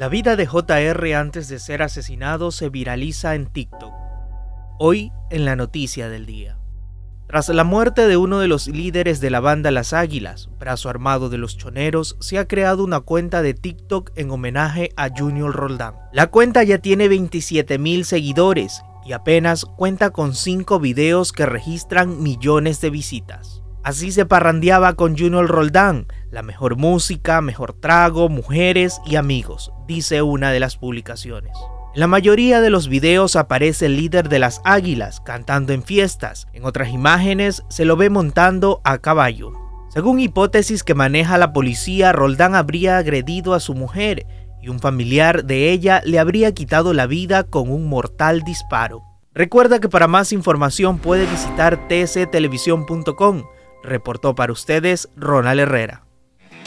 La vida de JR antes de ser asesinado se viraliza en TikTok. Hoy en la noticia del día. Tras la muerte de uno de los líderes de la banda Las Águilas, brazo armado de los choneros, se ha creado una cuenta de TikTok en homenaje a Junior Roldán. La cuenta ya tiene 27 mil seguidores y apenas cuenta con 5 videos que registran millones de visitas. Así se parrandeaba con Junior Roldán, la mejor música, mejor trago, mujeres y amigos, dice una de las publicaciones. En la mayoría de los videos aparece el líder de las águilas cantando en fiestas, en otras imágenes se lo ve montando a caballo. Según hipótesis que maneja la policía, Roldán habría agredido a su mujer y un familiar de ella le habría quitado la vida con un mortal disparo. Recuerda que para más información puede visitar tctelevisión.com Reportó para ustedes Ronald Herrera.